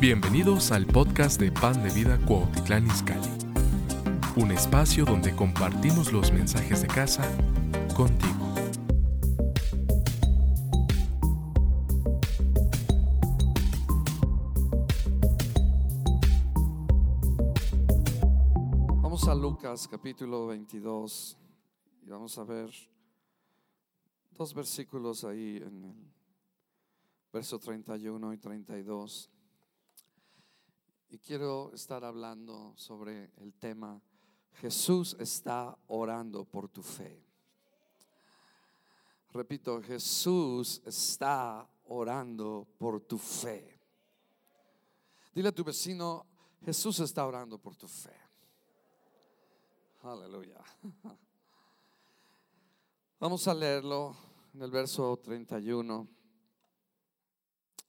Bienvenidos al podcast de Pan de Vida Cuautitlán Izcalli, un espacio donde compartimos los mensajes de casa contigo. Vamos a Lucas capítulo 22 y vamos a ver dos versículos ahí en el verso 31 y 32. Y quiero estar hablando sobre el tema, Jesús está orando por tu fe. Repito, Jesús está orando por tu fe. Dile a tu vecino, Jesús está orando por tu fe. Aleluya. Vamos a leerlo en el verso 31.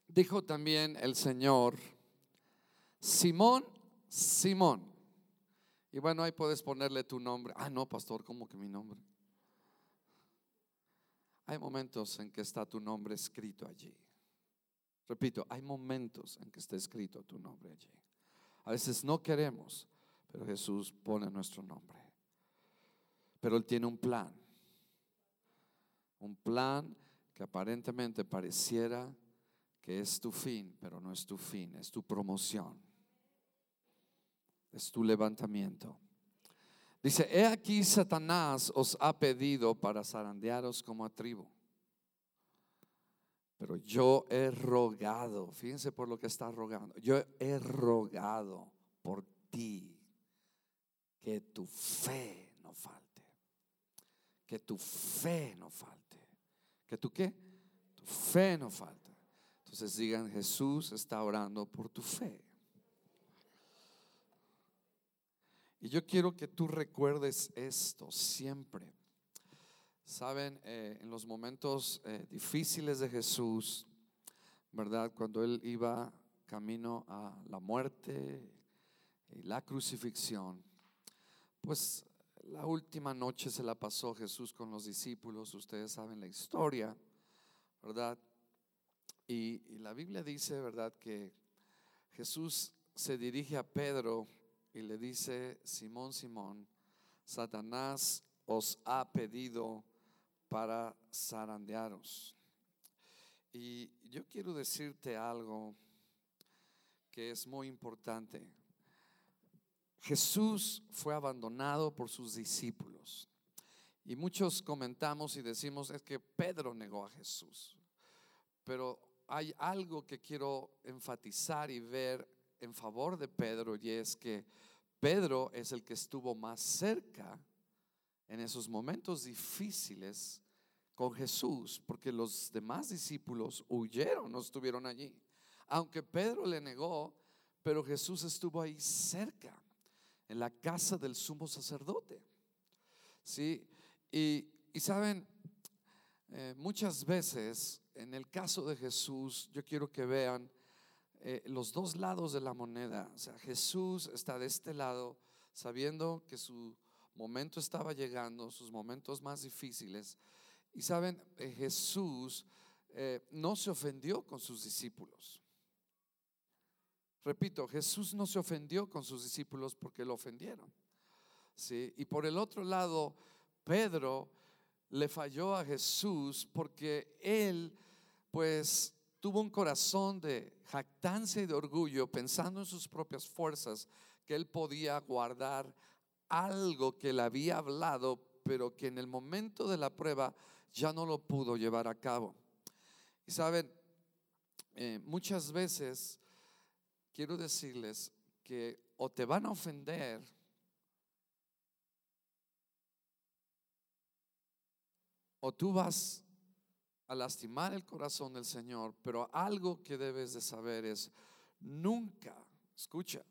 Dijo también el Señor, Simón, Simón. Y bueno, ahí puedes ponerle tu nombre. Ah, no, pastor, ¿cómo que mi nombre? Hay momentos en que está tu nombre escrito allí. Repito, hay momentos en que está escrito tu nombre allí. A veces no queremos, pero Jesús pone nuestro nombre. Pero Él tiene un plan. Un plan que aparentemente pareciera que es tu fin, pero no es tu fin, es tu promoción es tu levantamiento. Dice, he aquí Satanás os ha pedido para zarandearos como a tribu. Pero yo he rogado, fíjense por lo que está rogando, yo he rogado por ti que tu fe no falte, que tu fe no falte, que tu qué, tu fe no falte. Entonces digan, Jesús está orando por tu fe. Y yo quiero que tú recuerdes esto siempre. Saben, eh, en los momentos eh, difíciles de Jesús, ¿verdad? Cuando Él iba camino a la muerte y la crucifixión, pues la última noche se la pasó Jesús con los discípulos, ustedes saben la historia, ¿verdad? Y, y la Biblia dice, ¿verdad? Que Jesús se dirige a Pedro y le dice, Simón, Simón, Satanás os ha pedido para zarandearos. Y yo quiero decirte algo que es muy importante. Jesús fue abandonado por sus discípulos. Y muchos comentamos y decimos es que Pedro negó a Jesús. Pero hay algo que quiero enfatizar y ver en favor de Pedro y es que Pedro es el que estuvo más cerca en esos momentos difíciles con Jesús, porque los demás discípulos huyeron, no estuvieron allí. Aunque Pedro le negó, pero Jesús estuvo ahí cerca, en la casa del sumo sacerdote. ¿Sí? Y, saben, eh, muchas veces en el caso de Jesús, yo quiero que vean eh, los dos lados de la moneda. O sea, Jesús está de este lado sabiendo que su momento estaba llegando, sus momentos más difíciles. Y saben, eh, Jesús eh, no se ofendió con sus discípulos. Repito, Jesús no se ofendió con sus discípulos porque lo ofendieron. ¿sí? Y por el otro lado, Pedro le falló a Jesús porque él, pues, tuvo un corazón de jactancia y de orgullo, pensando en sus propias fuerzas, que él podía guardar algo que le había hablado, pero que en el momento de la prueba ya no lo pudo llevar a cabo. Y saben, eh, muchas veces quiero decirles que o te van a ofender o tú vas a lastimar el corazón del Señor, pero algo que debes de saber es, nunca, escucha,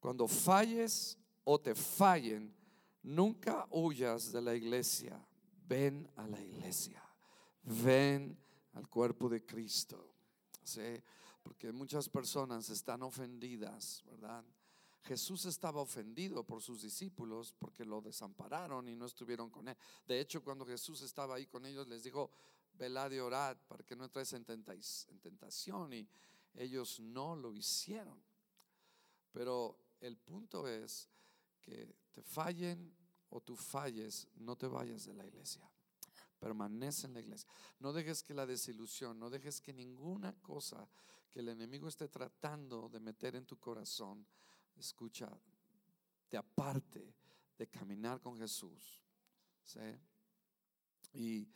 cuando falles o te fallen, nunca huyas de la iglesia, ven a la iglesia, ven al cuerpo de Cristo. ¿sí? Porque muchas personas están ofendidas, ¿verdad? Jesús estaba ofendido por sus discípulos porque lo desampararon y no estuvieron con él. De hecho, cuando Jesús estaba ahí con ellos, les dijo, velad y orad para que no entres en, tentación. Y ellos no lo hicieron. Pero el punto es que te fallen o tú falles, no te vayas de la iglesia. Permanece en la iglesia. No dejes que la desilusión, no dejes que ninguna cosa que el enemigo esté tratando de meter en tu corazón, escucha, te aparte de caminar con Jesús. ¿sí? Y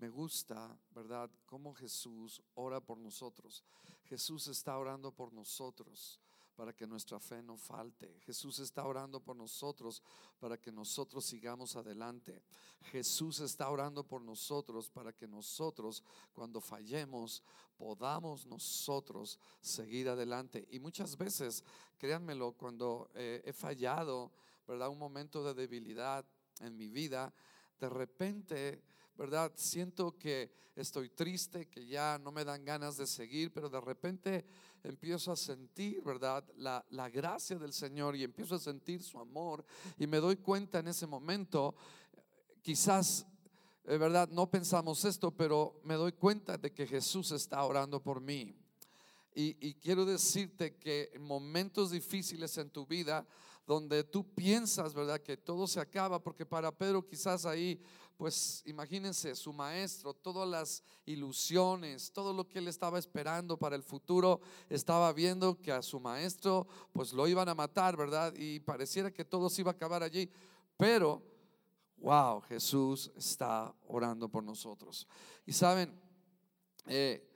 me gusta, ¿verdad?, cómo Jesús ora por nosotros. Jesús está orando por nosotros para que nuestra fe no falte. Jesús está orando por nosotros para que nosotros sigamos adelante. Jesús está orando por nosotros para que nosotros, cuando fallemos, podamos nosotros seguir adelante. Y muchas veces, créanmelo, cuando eh, he fallado, ¿verdad? Un momento de debilidad en mi vida, de repente ¿verdad? Siento que estoy triste, que ya no me dan ganas de seguir, pero de repente empiezo a sentir, ¿verdad? La, gracia del Señor y empiezo a sentir su amor y me doy cuenta en ese momento, quizás, de ¿verdad? No pensamos esto, pero me doy cuenta de que Jesús está orando por mí. Y, y quiero decirte que en momentos difíciles en tu vida, donde tú piensas, ¿verdad? Que todo se acaba, porque para Pedro quizás ahí pues imagínense, su maestro, todas las ilusiones, todo lo que él estaba esperando para el futuro, estaba viendo que a su maestro pues lo iban a matar, ¿verdad? Y pareciera que todo se iba a acabar allí. Pero, wow, Jesús está orando por nosotros. Y saben, eh,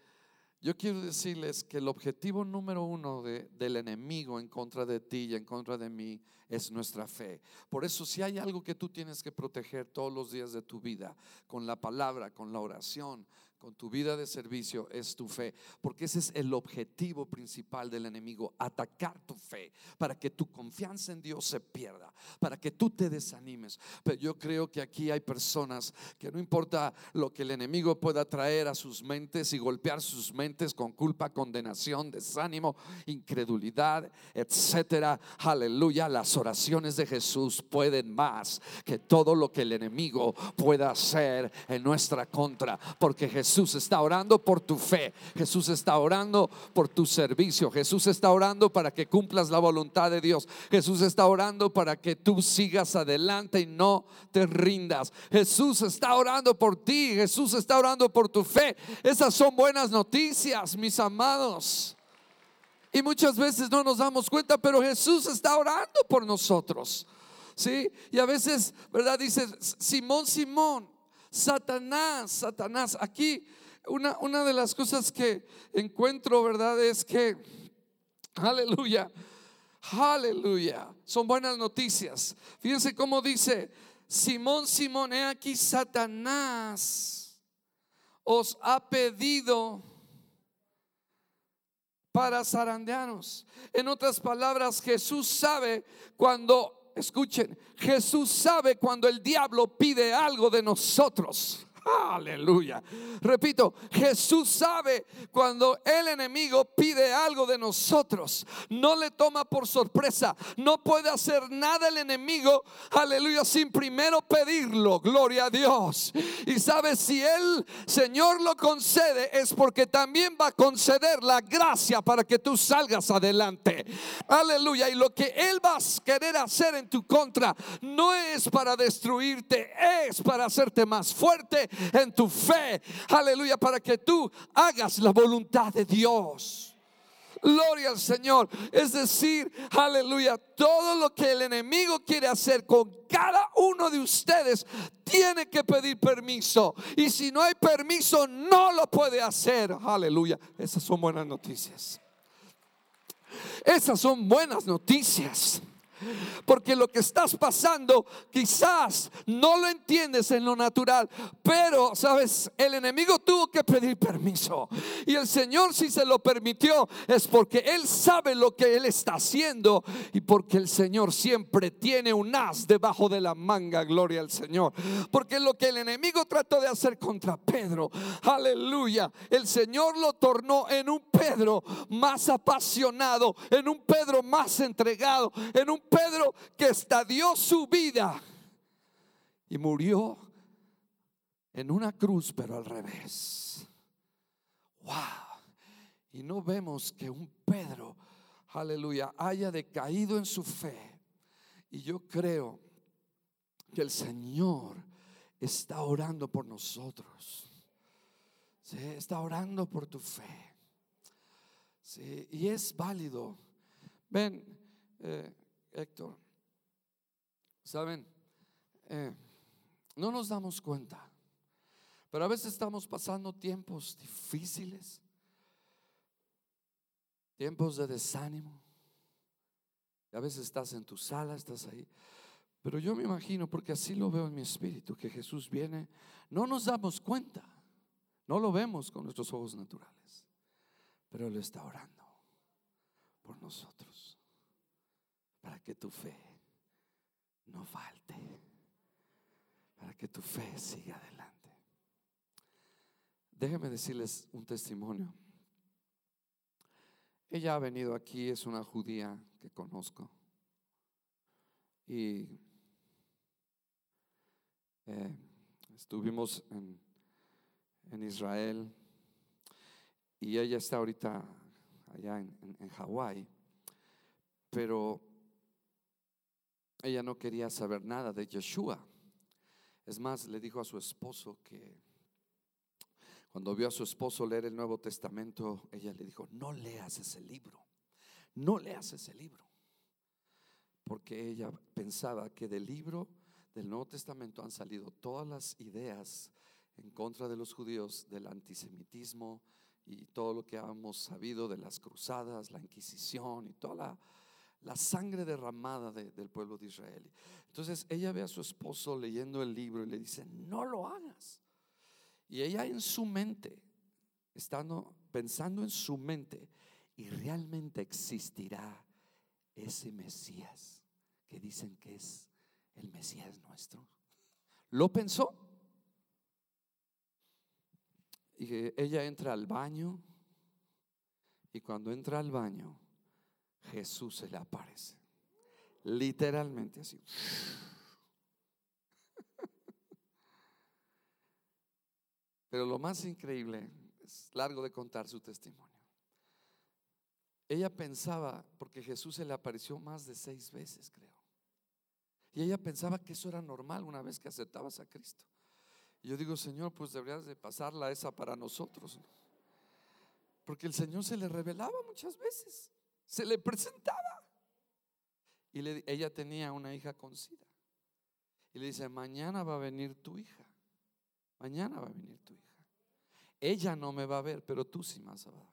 yo quiero decirles que el objetivo número uno del enemigo en contra de ti y en contra de mí es nuestra fe. Por eso si hay algo que tú tienes que proteger todos los días de tu vida, con la palabra, con la oración, con tu vida de servicio es tu fe, porque ese es el objetivo principal del enemigo, atacar tu fe, para que tu confianza en Dios se pierda, para que tú te desanimes. Pero yo creo que aquí hay personas que no importa lo que el enemigo pueda traer a sus mentes y golpear sus mentes con culpa, condenación, desánimo, incredulidad, etcétera. Aleluya, las oraciones de Jesús pueden más que todo lo que el enemigo pueda hacer en nuestra contra, porque Jesús Jesús está orando por tu fe. Jesús está orando por tu servicio. Jesús está orando para que cumplas la voluntad de Dios. Jesús está orando para que tú sigas adelante y no te rindas. Jesús está orando por ti. Jesús está orando por tu fe. Esas son buenas noticias, mis amados. Y muchas veces no nos damos cuenta, pero Jesús está orando por nosotros. ¿Sí? Y a veces, ¿verdad? Dice, Simón, Simón, Satanás, Satanás. Aquí una, una de las cosas que encuentro, ¿verdad? Es que, aleluya, aleluya, son buenas noticias. Fíjense cómo dice, Simón, Simón, he aquí Satanás os ha pedido para zarandeanos. En otras palabras, Jesús sabe cuando escuchen, Jesús sabe cuando el diablo pide algo de nosotros. Aleluya. Repito, Jesús sabe cuando el enemigo pide algo de nosotros. No le toma por sorpresa. No puede hacer nada el enemigo, aleluya, sin primero pedirlo. Gloria a Dios. Y sabe si el Señor lo concede es porque también va a conceder la gracia para que tú salgas adelante. Aleluya. Y lo que Él va a querer hacer en tu contra no es para destruirte, es para hacerte más fuerte en tu fe. Aleluya, para que tú hagas la voluntad de Dios. Gloria al Señor. Es decir, aleluya, todo lo que el enemigo quiere hacer con cada uno de ustedes tiene que pedir permiso. Y si no hay permiso, no lo puede hacer. Aleluya. Esas son buenas noticias. Esas son buenas noticias. Porque lo que estás pasando quizás no lo entiendes en lo natural, pero sabes, el enemigo tuvo que pedir permiso. Y el Señor si se lo permitió es porque Él sabe lo que Él está haciendo y porque el Señor siempre tiene un as debajo de la manga, gloria al Señor. Porque lo que el enemigo trató de hacer contra Pedro, aleluya, el Señor lo tornó en un Pedro más apasionado, en un Pedro más entregado, en un Pedro que estadió su vida y murió en una cruz, pero al revés. Wow. y no vemos que un Pedro, aleluya, haya decaído en su fe. Y yo creo que el Señor está orando por nosotros. Sí, está orando por tu fe. Y es válido. Ven, eh, Héctor, ¿saben? Eh, no nos damos cuenta, pero a veces estamos pasando tiempos difíciles tiempos de desánimo. a veces estás en tu sala, estás ahí. Pero yo me imagino, porque así lo veo en mi espíritu, que Jesús viene. No nos damos cuenta, no lo vemos con nuestros ojos naturales, pero Él está orando por nosotros, para que tu fe no falte, para que tu fe siga adelante. Déjenme decirles un testimonio. Ella ha venido aquí, es una judía que conozco. Y eh, estuvimos en, Israel y ella está ahorita allá en, en Hawái, pero ella no quería saber nada de Yeshua. Es más, le dijo a su esposo que cuando vio a su esposo leer el Nuevo Testamento, ella le dijo, no leas ese libro, no leas ese libro. Porque ella pensaba que del libro del Nuevo Testamento han salido todas las ideas en contra de los judíos, del antisemitismo y todo lo que hemos sabido de las cruzadas, la Inquisición y toda la, sangre derramada del pueblo de Israel. Entonces ella ve a su esposo leyendo el libro y le dice, no lo hagas. Y ella en su mente, pensando en su mente, y realmente existirá ese Mesías que dicen que es el Mesías nuestro. Lo pensó. Y ella entra al baño y cuando entra al baño, Jesús se le aparece. Literalmente así. Pero lo más increíble, es largo de contar su testimonio. Ella pensaba, porque Jesús se le apareció más de seis veces, creo. Y ella pensaba que eso era normal una vez que aceptabas a Cristo. Y yo digo, Señor, pues deberías de pasarla esa para nosotros. Porque el Señor se le revelaba muchas veces, se le presentaba. Y ella tenía una hija con SIDA. Y le dice, mañana va a venir tu hija. Mañana va a venir tu hija. Ella no me va a ver, pero tú sí me vas a ver.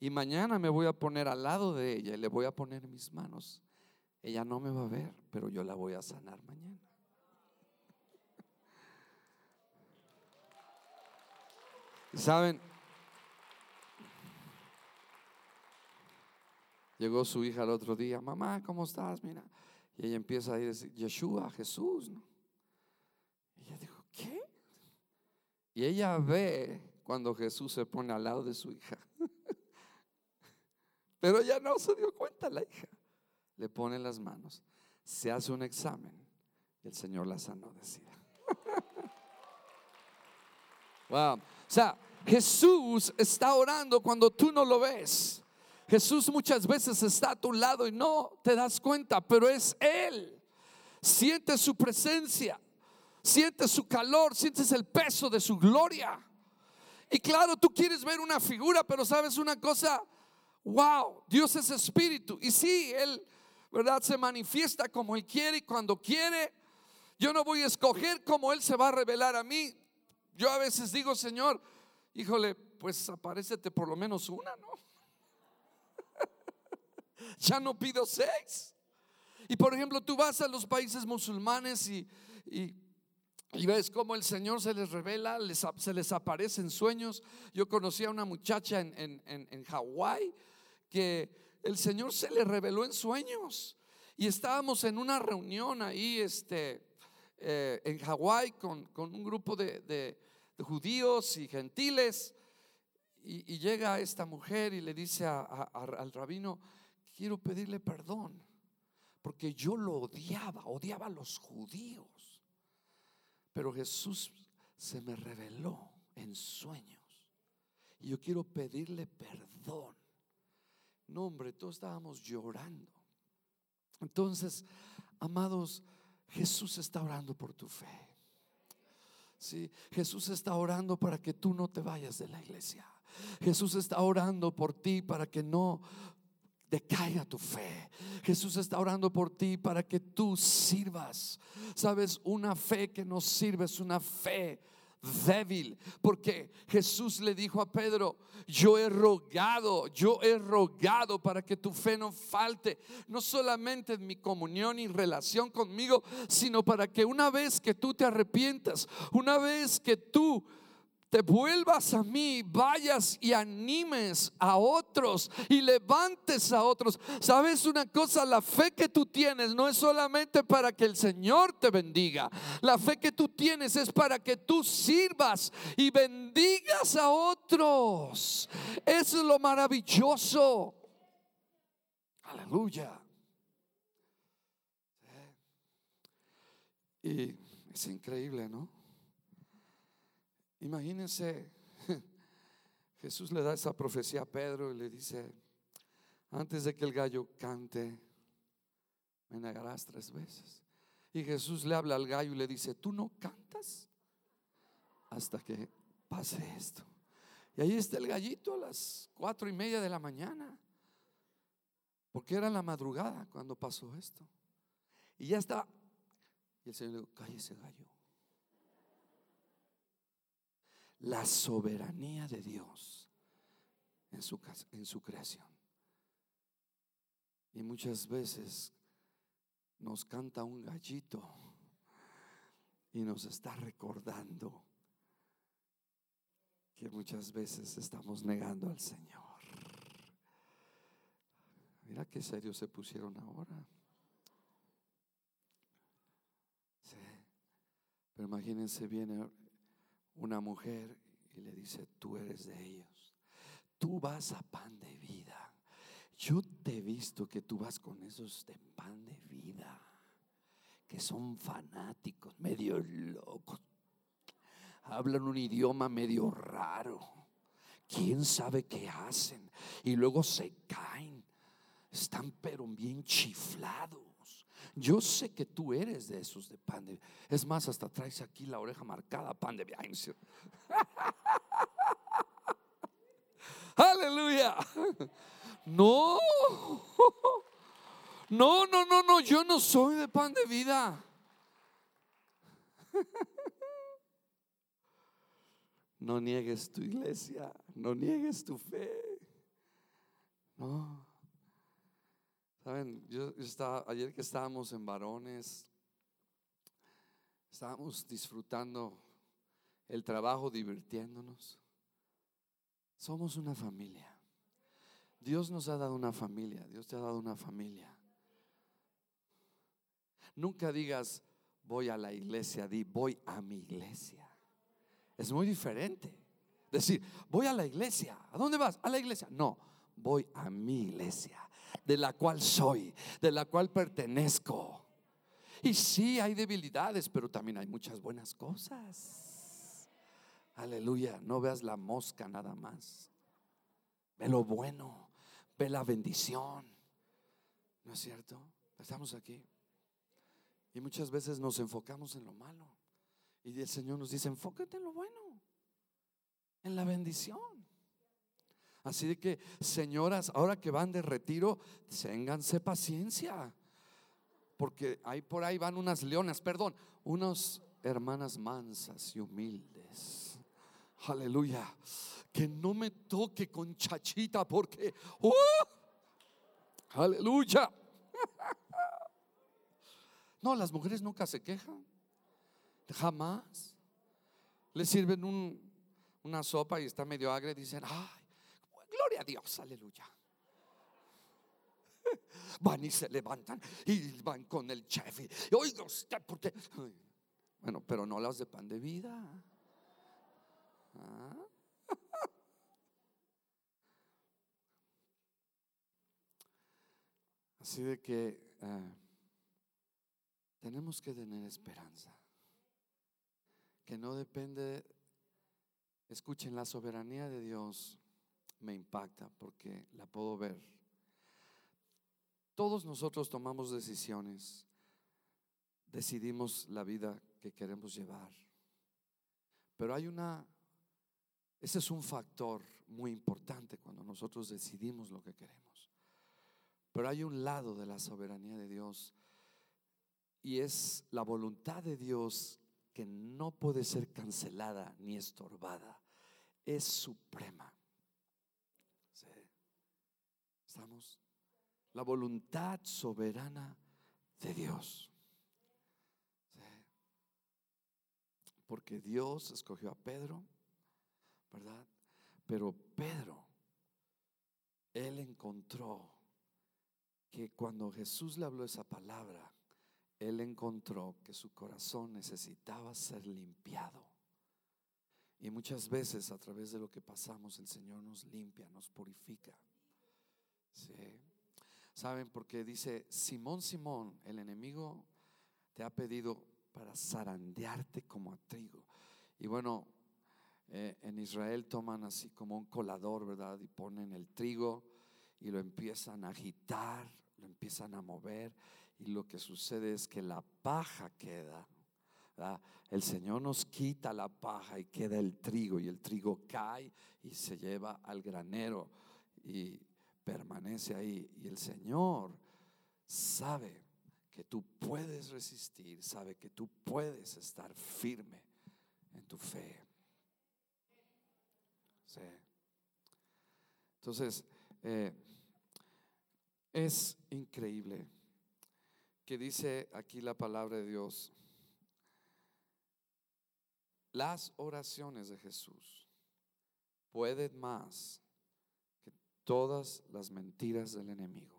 Y mañana me voy a poner al lado de ella y le voy a poner mis manos. Ella no me va a ver, pero yo la voy a sanar mañana. Saben, llegó su hija el otro día, mamá, ¿cómo estás? Mira. Y ella empieza a decir, Yeshua, Jesús. Y ella dijo, ¿qué? Y ella ve cuando Jesús se pone al lado de su hija. Pero ella no se dio cuenta la hija. Le pone las manos, se hace un examen y el Señor la sanó, decía. wow. O sea, Jesús está orando cuando tú no lo ves. Jesús muchas veces está a tu lado y no te das cuenta, pero es Él. Siente su presencia, siente su calor, sientes el peso de su gloria. Y claro, tú quieres ver una figura, pero sabes una cosa, wow, Dios es espíritu. Y sí, Él, ¿verdad? Se manifiesta como Él quiere y cuando quiere. Yo no voy a escoger cómo Él se va a revelar a mí. Yo a veces digo, Señor, híjole, pues aparecete por lo menos una, ¿no? Ya no pido seis. Y por ejemplo, tú vas a los países musulmanes y, y ves cómo el Señor se les revela, se les aparece en sueños. Yo conocí a una muchacha en, en, en, Hawái que el Señor se le reveló en sueños. Y estábamos en una reunión ahí este, eh, en Hawái con, con, un grupo de, de, judíos y gentiles. Y, llega esta mujer y le dice al rabino, quiero pedirle perdón, porque yo lo odiaba, odiaba a los judíos. Pero Jesús se me reveló en sueños y yo quiero pedirle perdón. No, hombre, todos estábamos llorando. Entonces, amados, Jesús está orando por tu fe. Sí, Jesús está orando para que tú no te vayas de la iglesia. Jesús está orando por ti para que no decaiga tu fe. Jesús está orando por ti para que tú sirvas. Sabes, una fe que no sirve es una fe débil, porque Jesús le dijo a Pedro, yo he rogado, yo he rogado para que tu fe no falte, no solamente en mi comunión y relación conmigo, sino para que una vez que tú te arrepientas, una vez que tú te vuelvas a mí, vayas y animes a otros y levantes a otros. ¿Sabes una cosa? La fe que tú tienes no es solamente para que el Señor te bendiga. La fe que tú tienes es para que tú sirvas y bendigas a otros. Eso es lo maravilloso. Aleluya. Y es increíble, ¿no? Imagínense, Jesús le da esa profecía a Pedro y le dice, antes de que el gallo cante, me negarás tres veces. Y Jesús le habla al gallo y le dice, tú no cantas hasta que pase esto. Y ahí está el gallito a las cuatro y media de la mañana, porque era la madrugada cuando pasó esto. Y ya está. Y el Señor le dijo, cállese gallo la soberanía de Dios en su, en su creación. Y muchas veces nos canta un gallito y nos está recordando que muchas veces estamos negando al Señor. Mira qué serios se pusieron ahora. Pero imagínense bien una mujer y le dice, tú eres de ellos. Tú vas a pan de vida. Yo te he visto que tú vas con esos de pan de vida, que son fanáticos, medio locos. Hablan un idioma medio raro. ¿Quién sabe qué hacen? Y luego se caen. Están pero bien chiflados. Yo sé que tú eres de esos de pan de Es más, hasta traes aquí la oreja marcada, pan de Aleluya. No. No, no, no, no, yo no soy de pan de vida. No niegues tu iglesia, no niegues tu fe. No. Saben, yo, estaba, ayer que estábamos en varones, estábamos disfrutando el trabajo, divirtiéndonos. Somos una familia. Dios nos ha dado una familia, Dios te ha dado una familia. Nunca digas, voy a la iglesia, di, voy a mi iglesia. Es muy diferente. Decir, voy a la iglesia. ¿A dónde vas? A la iglesia. No, voy a mi iglesia de la cual soy, de la cual pertenezco. Y sí, hay debilidades, pero también hay muchas buenas cosas. Aleluya, no veas la mosca nada más. Ve lo bueno, ve la bendición. ¿No es cierto? Estamos aquí. Y muchas veces nos enfocamos en lo malo. Y el Señor nos dice, enfócate en lo bueno, en la bendición. Así de que, señoras, ahora que van de retiro, ténganse paciencia. Porque ahí por ahí van unas leonas, perdón, unas hermanas mansas y humildes. Aleluya. Que no me toque con chachita porque, ¡uh! aleluya. No, las mujeres nunca se quejan. Jamás. Le sirven un, una sopa y está medio agria y dicen, ay, Dios, aleluya. Van y se levantan y van con el chef. Y, oiga usted, porque. Bueno, pero no las de pan de vida. ¿Ah? Así de que eh, tenemos que tener esperanza, que no depende Escuchen, la soberanía de Dios me impacta porque la puedo ver. Todos nosotros tomamos decisiones, decidimos la vida que queremos llevar. Pero hay una, ese es un factor muy importante cuando nosotros decidimos lo que queremos. Pero hay un lado de la soberanía de Dios y es la voluntad de Dios que no puede ser cancelada ni estorbada. Es suprema. ¿Estamos? La voluntad soberana de Dios. Porque Dios escogió a Pedro, ¿verdad? Pero Pedro, él encontró que cuando Jesús le habló esa palabra, él encontró que su corazón necesitaba ser limpiado. Y muchas veces a través de lo que pasamos el Señor nos limpia, nos purifica. Sí. ¿Saben? Porque dice, Simón, Simón, el enemigo te ha pedido para zarandearte como a trigo. Y bueno, eh, en Israel toman así como un colador, ¿verdad? Y ponen el trigo y lo empiezan a agitar, lo empiezan a mover. Y lo que sucede es que la paja queda. El Señor nos quita la paja y queda el trigo. Y el trigo cae y se lleva al granero. Y permanece ahí. Y el Señor sabe que tú puedes resistir, sabe que tú puedes estar firme en tu fe. Entonces, eh, es increíble que dice aquí la palabra de Dios. Las oraciones de Jesús pueden más todas las mentiras del enemigo.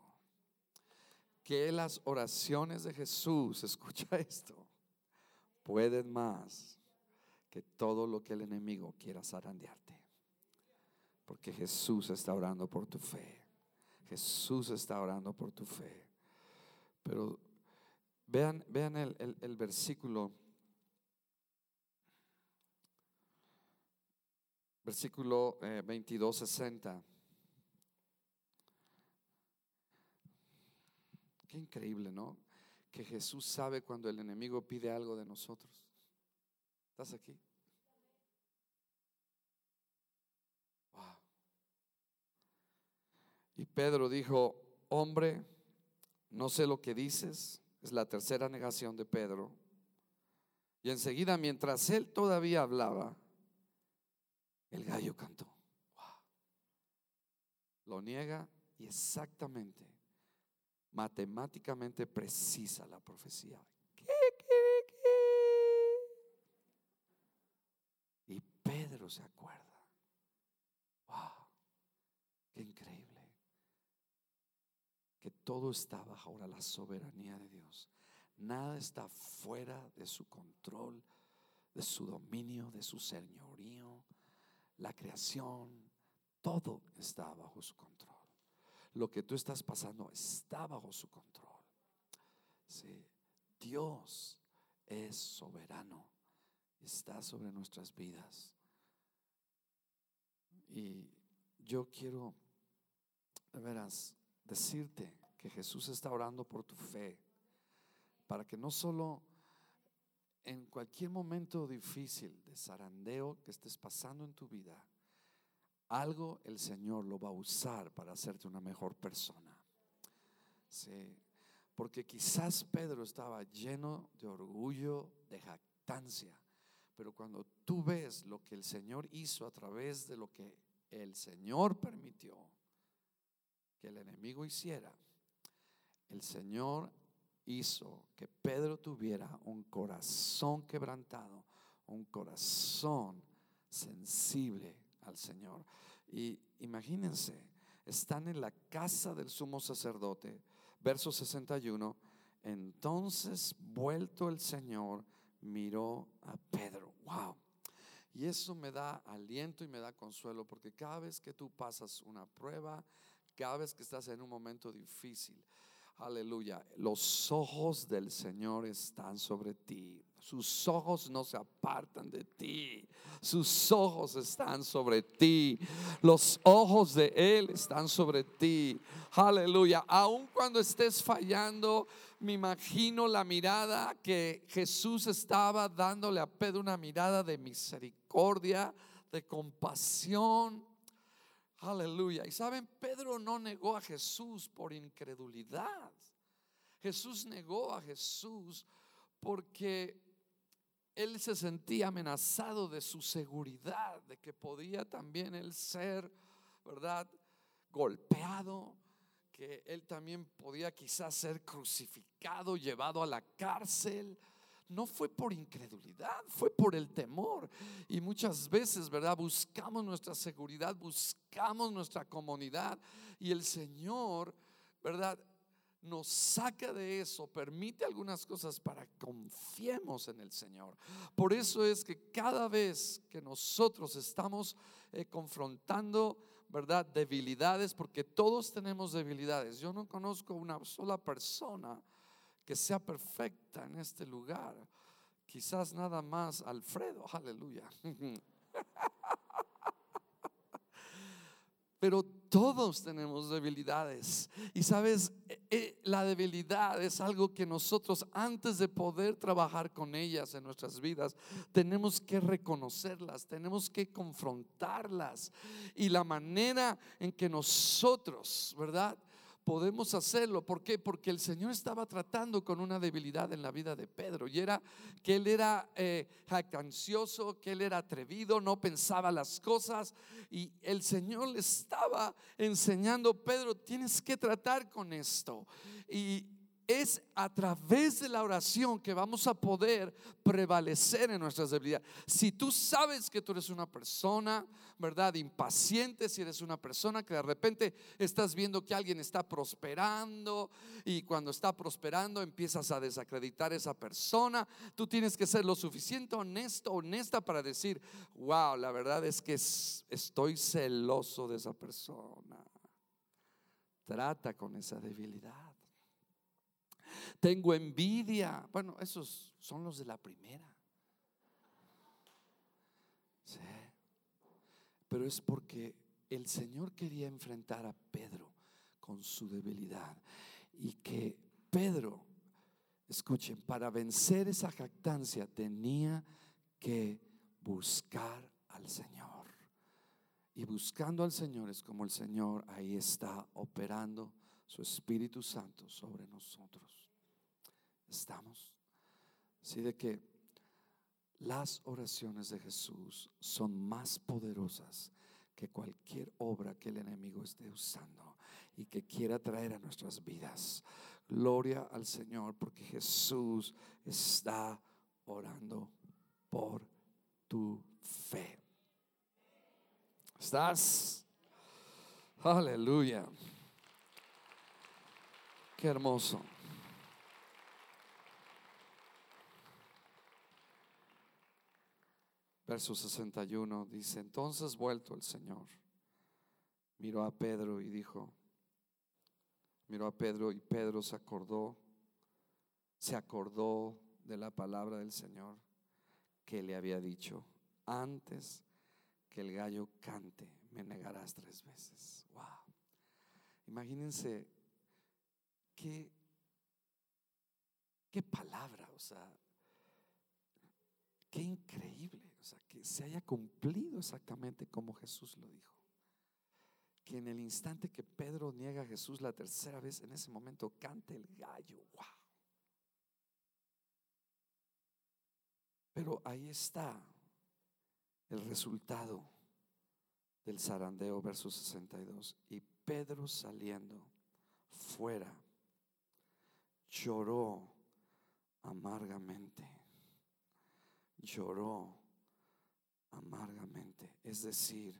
Que las oraciones de Jesús, escucha esto, pueden más que todo lo que el enemigo quiera zarandearte. Porque Jesús está orando por tu fe. Jesús está orando por tu fe. Pero vean, vean el, el versículo. Versículo 22, eh, 60. Qué increíble, ¿no? Que Jesús sabe cuando el enemigo pide algo de nosotros. ¿Estás aquí? Wow. Y Pedro dijo, hombre, no sé lo que dices. Es la tercera negación de Pedro. Y enseguida, mientras él todavía hablaba, el gallo cantó. Wow. Lo niega y exactamente matemáticamente precisa la profecía. Y Pedro se acuerda. Wow, qué increíble. Que todo está bajo ahora la soberanía de Dios. Nada está fuera de su control, de su dominio, de su señorío. La creación, todo está bajo su control lo que tú estás pasando está bajo su control. Dios es soberano, está sobre nuestras vidas. Y yo quiero, de veras, decirte que Jesús está orando por tu fe, para que no solo en cualquier momento difícil de zarandeo que estés pasando en tu vida, algo el Señor lo va a usar para hacerte una mejor persona. Sí, porque quizás Pedro estaba lleno de orgullo, de jactancia, pero cuando tú ves lo que el Señor hizo a través de lo que el Señor permitió que el enemigo hiciera, el Señor hizo que Pedro tuviera un corazón quebrantado, un corazón sensible al Señor. Y imagínense, están en la casa del sumo sacerdote, verso 61. Entonces, vuelto el Señor, miró a Pedro. Wow. Y eso me da aliento y me da consuelo, porque cada vez que tú pasas una prueba, cada vez que estás en un momento difícil, Aleluya. Los ojos del Señor están sobre ti. Sus ojos no se apartan de ti. Sus ojos están sobre ti. Los ojos de Él están sobre ti. Aleluya. Aun cuando estés fallando, me imagino la mirada que Jesús estaba dándole a Pedro, una mirada de misericordia, de compasión. Aleluya. Y saben, Pedro no negó a Jesús por incredulidad. Jesús negó a Jesús porque él se sentía amenazado de su seguridad, de que podía también él ser, ¿verdad? Golpeado, que él también podía quizás ser crucificado, llevado a la cárcel. No fue por incredulidad, fue por el temor. Y muchas veces, ¿verdad? Buscamos nuestra seguridad, buscamos nuestra comunidad. Y el Señor, ¿verdad? nos saca de eso, permite algunas cosas para que confiemos en el Señor. Por eso es que cada vez que nosotros estamos eh, confrontando, ¿verdad? Debilidades, porque todos tenemos debilidades. Yo no conozco una sola persona que sea perfecta en este lugar. Quizás nada más Alfredo, aleluya. Pero todos tenemos debilidades. Y sabes, e, e, la debilidad es algo que nosotros antes de poder trabajar con ellas en nuestras vidas, tenemos que reconocerlas, tenemos que confrontarlas. Y la manera en que nosotros, ¿verdad? Podemos hacerlo. ¿Por qué? Porque el Señor estaba tratando con una debilidad en la vida de Pedro y era que él era eh, jactancioso, que él era atrevido, no pensaba las cosas y el Señor le estaba enseñando, Pedro, tienes que tratar con esto. Y es a través de la oración que vamos a poder prevalecer en nuestras debilidades. Si tú sabes que tú eres una persona, ¿verdad? Impaciente, si eres una persona que de repente estás viendo que alguien está prosperando y cuando está prosperando empiezas a desacreditar a esa persona, tú tienes que ser lo suficiente honesto, honesta para decir, wow, la verdad es que estoy celoso de esa persona. Trata con esa debilidad tengo envidia. Bueno, esos son los de la primera. Sí. Pero es porque el Señor quería enfrentar a Pedro con su debilidad y que Pedro, escuchen, para vencer esa jactancia tenía que buscar al Señor. Y buscando al Señor es como el Señor ahí está operando su Espíritu Santo sobre nosotros estamos. Así de que las oraciones de Jesús son más poderosas que cualquier obra que el enemigo esté usando y que quiera traer a nuestras vidas. Gloria al Señor porque Jesús está orando por tu fe. ¿Estás? Aleluya. Qué hermoso. Verso 61 dice, entonces vuelto el Señor, miró a Pedro y dijo, miró a Pedro y Pedro se acordó, se acordó de la palabra del Señor que le había dicho, antes que el gallo cante, me negarás tres veces. Wow. Imagínense qué, qué palabra, o sea, qué increíble. Que se haya cumplido exactamente como Jesús lo dijo. Que en el instante que Pedro niega a Jesús la tercera vez, en ese momento cante el gallo. Wow. Pero ahí está el resultado del zarandeo, verso 62. Y Pedro saliendo fuera, lloró amargamente. Lloró amargamente. Es decir,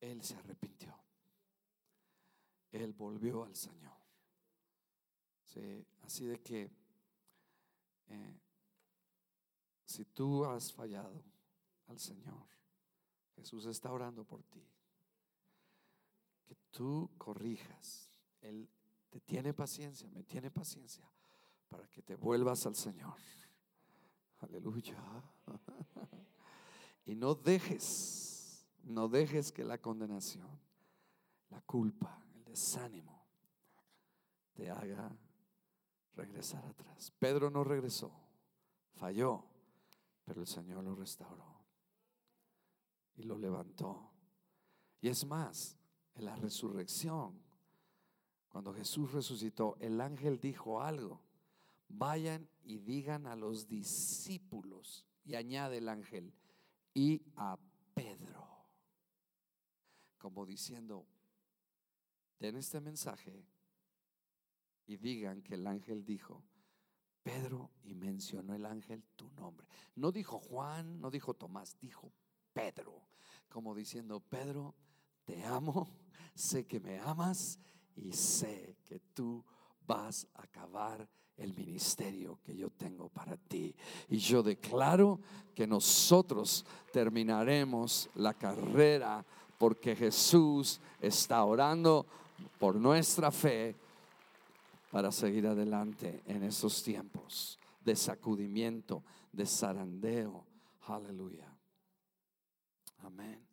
él se arrepintió. Él volvió al Señor. así de que eh, si tú has fallado al Señor, Jesús está orando por ti. Que tú corrijas. Él te tiene paciencia, me tiene paciencia para que te vuelvas al Señor. Aleluya. Y no dejes, no dejes que la condenación, la culpa, el desánimo te haga regresar atrás. Pedro no regresó, falló, pero el Señor lo restauró y lo levantó. Y es más, en la resurrección, cuando Jesús resucitó, el ángel dijo algo. Vayan y digan a los discípulos, y añade el ángel, y a Pedro, como diciendo, den este mensaje y digan que el ángel dijo, Pedro, y mencionó el ángel tu nombre. No dijo Juan, no dijo Tomás, dijo Pedro, como diciendo, Pedro, te amo, sé que me amas y sé que tú vas a acabar el ministerio que yo tengo para ti. Y yo declaro que nosotros terminaremos la carrera porque Jesús está orando por nuestra fe para seguir adelante en esos tiempos de sacudimiento, de zarandeo. Aleluya. Amén.